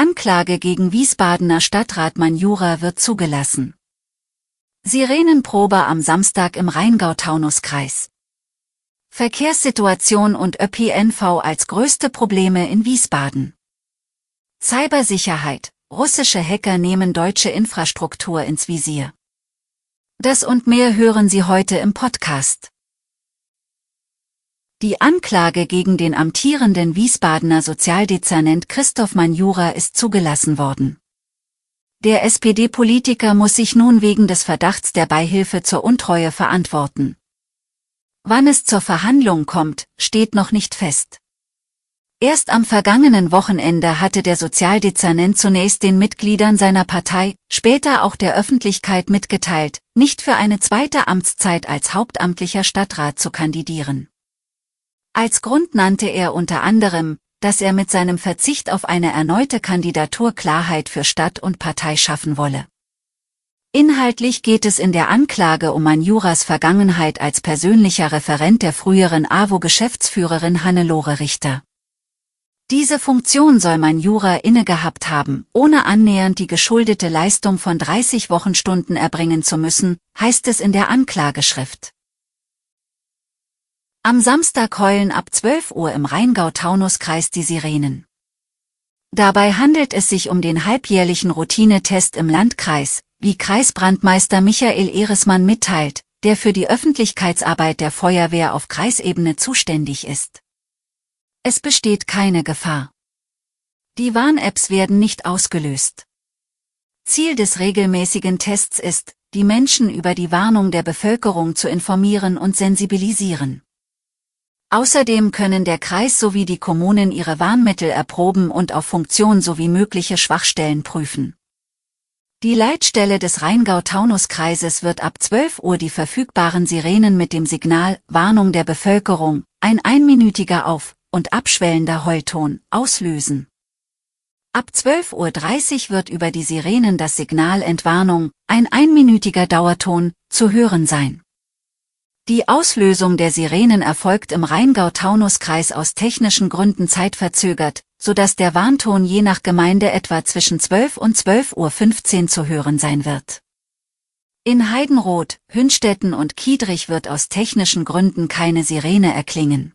Anklage gegen Wiesbadener Stadtrat Manjura wird zugelassen. Sirenenprobe am Samstag im Rheingau-Taunus-Kreis. Verkehrssituation und ÖPNV als größte Probleme in Wiesbaden. Cybersicherheit. Russische Hacker nehmen deutsche Infrastruktur ins Visier. Das und mehr hören Sie heute im Podcast. Die Anklage gegen den amtierenden Wiesbadener Sozialdezernent Christoph Manjura ist zugelassen worden. Der SPD-Politiker muss sich nun wegen des Verdachts der Beihilfe zur Untreue verantworten. Wann es zur Verhandlung kommt, steht noch nicht fest. Erst am vergangenen Wochenende hatte der Sozialdezernent zunächst den Mitgliedern seiner Partei, später auch der Öffentlichkeit mitgeteilt, nicht für eine zweite Amtszeit als hauptamtlicher Stadtrat zu kandidieren. Als Grund nannte er unter anderem, dass er mit seinem Verzicht auf eine erneute Kandidatur Klarheit für Stadt und Partei schaffen wolle. Inhaltlich geht es in der Anklage um Manjuras Vergangenheit als persönlicher Referent der früheren AWO-Geschäftsführerin Hannelore Richter. Diese Funktion soll Manjura innegehabt haben, ohne annähernd die geschuldete Leistung von 30 Wochenstunden erbringen zu müssen, heißt es in der Anklageschrift. Am Samstag heulen ab 12 Uhr im Rheingau-Taunus-Kreis die Sirenen. Dabei handelt es sich um den halbjährlichen Routinetest im Landkreis, wie Kreisbrandmeister Michael Ehresmann mitteilt, der für die Öffentlichkeitsarbeit der Feuerwehr auf Kreisebene zuständig ist. Es besteht keine Gefahr. Die Warn-Apps werden nicht ausgelöst. Ziel des regelmäßigen Tests ist, die Menschen über die Warnung der Bevölkerung zu informieren und sensibilisieren. Außerdem können der Kreis sowie die Kommunen ihre Warnmittel erproben und auf Funktion sowie mögliche Schwachstellen prüfen. Die Leitstelle des Rheingau-Taunus-Kreises wird ab 12 Uhr die verfügbaren Sirenen mit dem Signal Warnung der Bevölkerung, ein einminütiger Auf- und abschwellender Heulton, auslösen. Ab 12.30 Uhr wird über die Sirenen das Signal Entwarnung, ein einminütiger Dauerton, zu hören sein. Die Auslösung der Sirenen erfolgt im Rheingau-Taunus-Kreis aus technischen Gründen zeitverzögert, so dass der Warnton je nach Gemeinde etwa zwischen 12 und 12.15 Uhr zu hören sein wird. In Heidenroth, Hünstetten und Kiedrich wird aus technischen Gründen keine Sirene erklingen.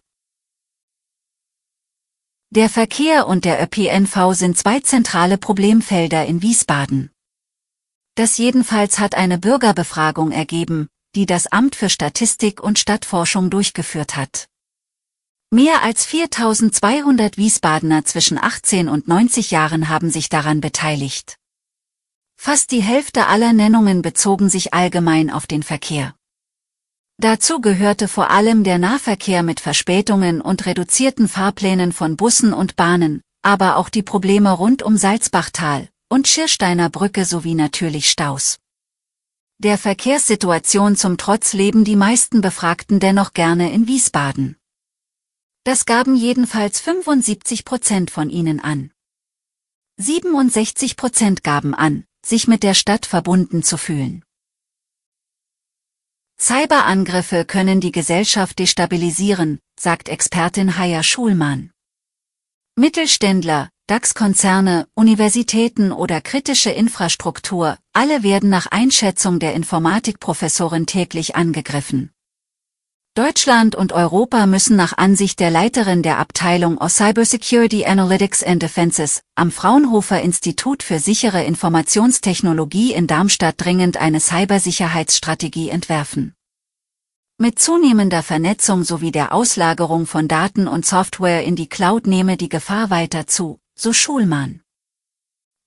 Der Verkehr und der ÖPNV sind zwei zentrale Problemfelder in Wiesbaden. Das jedenfalls hat eine Bürgerbefragung ergeben, die das Amt für Statistik und Stadtforschung durchgeführt hat. Mehr als 4200 Wiesbadener zwischen 18 und 90 Jahren haben sich daran beteiligt. Fast die Hälfte aller Nennungen bezogen sich allgemein auf den Verkehr. Dazu gehörte vor allem der Nahverkehr mit Verspätungen und reduzierten Fahrplänen von Bussen und Bahnen, aber auch die Probleme rund um Salzbachtal und Schirsteiner Brücke sowie natürlich Staus. Der Verkehrssituation zum Trotz leben die meisten Befragten dennoch gerne in Wiesbaden. Das gaben jedenfalls 75 Prozent von ihnen an. 67 Prozent gaben an, sich mit der Stadt verbunden zu fühlen. Cyberangriffe können die Gesellschaft destabilisieren, sagt Expertin Haya Schulmann. Mittelständler, DAX-Konzerne, Universitäten oder kritische Infrastruktur, alle werden nach Einschätzung der Informatikprofessorin täglich angegriffen. Deutschland und Europa müssen nach Ansicht der Leiterin der Abteilung of Cybersecurity Analytics and Defenses am Fraunhofer Institut für sichere Informationstechnologie in Darmstadt dringend eine Cybersicherheitsstrategie entwerfen. Mit zunehmender Vernetzung sowie der Auslagerung von Daten und Software in die Cloud nehme die Gefahr weiter zu, so Schulmann.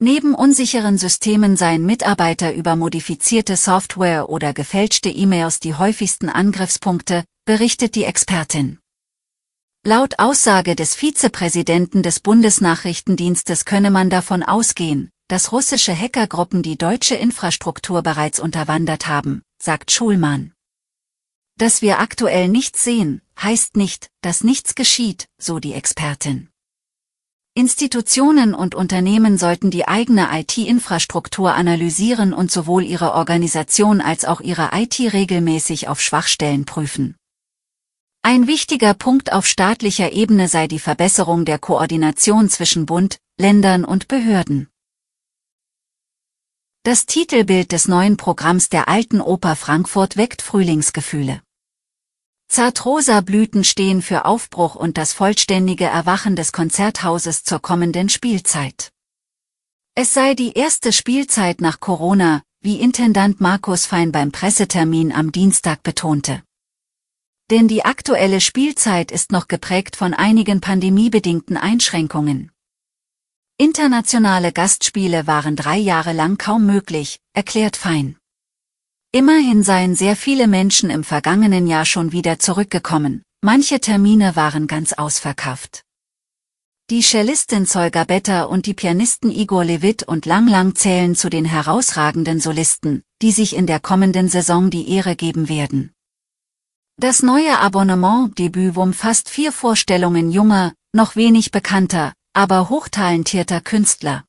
Neben unsicheren Systemen seien Mitarbeiter über modifizierte Software oder gefälschte E-Mails die häufigsten Angriffspunkte, berichtet die Expertin. Laut Aussage des Vizepräsidenten des Bundesnachrichtendienstes könne man davon ausgehen, dass russische Hackergruppen die deutsche Infrastruktur bereits unterwandert haben, sagt Schulmann. Dass wir aktuell nichts sehen, heißt nicht, dass nichts geschieht, so die Expertin. Institutionen und Unternehmen sollten die eigene IT-Infrastruktur analysieren und sowohl ihre Organisation als auch ihre IT regelmäßig auf Schwachstellen prüfen. Ein wichtiger Punkt auf staatlicher Ebene sei die Verbesserung der Koordination zwischen Bund, Ländern und Behörden. Das Titelbild des neuen Programms der Alten Oper Frankfurt weckt Frühlingsgefühle. Zartrosa Blüten stehen für Aufbruch und das vollständige Erwachen des Konzerthauses zur kommenden Spielzeit. Es sei die erste Spielzeit nach Corona, wie Intendant Markus Fein beim Pressetermin am Dienstag betonte. Denn die aktuelle Spielzeit ist noch geprägt von einigen pandemiebedingten Einschränkungen. Internationale Gastspiele waren drei Jahre lang kaum möglich, erklärt Fein. Immerhin seien sehr viele Menschen im vergangenen Jahr schon wieder zurückgekommen, manche Termine waren ganz ausverkauft. Die Cellistin Zolga Better und die Pianisten Igor Levit und Lang Lang zählen zu den herausragenden Solisten, die sich in der kommenden Saison die Ehre geben werden. Das neue Abonnement-Debüt umfasst vier Vorstellungen junger, noch wenig bekannter, aber hochtalentierter Künstler.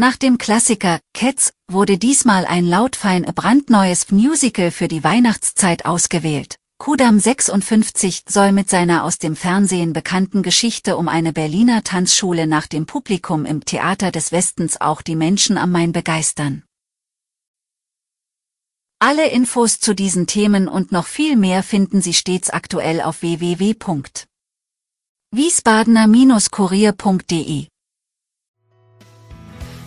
Nach dem Klassiker Cats wurde diesmal ein lautfein brandneues Musical für die Weihnachtszeit ausgewählt. Kudam 56 soll mit seiner aus dem Fernsehen bekannten Geschichte um eine Berliner Tanzschule nach dem Publikum im Theater des Westens auch die Menschen am Main begeistern. Alle Infos zu diesen Themen und noch viel mehr finden Sie stets aktuell auf www.wiesbadener-kurier.de.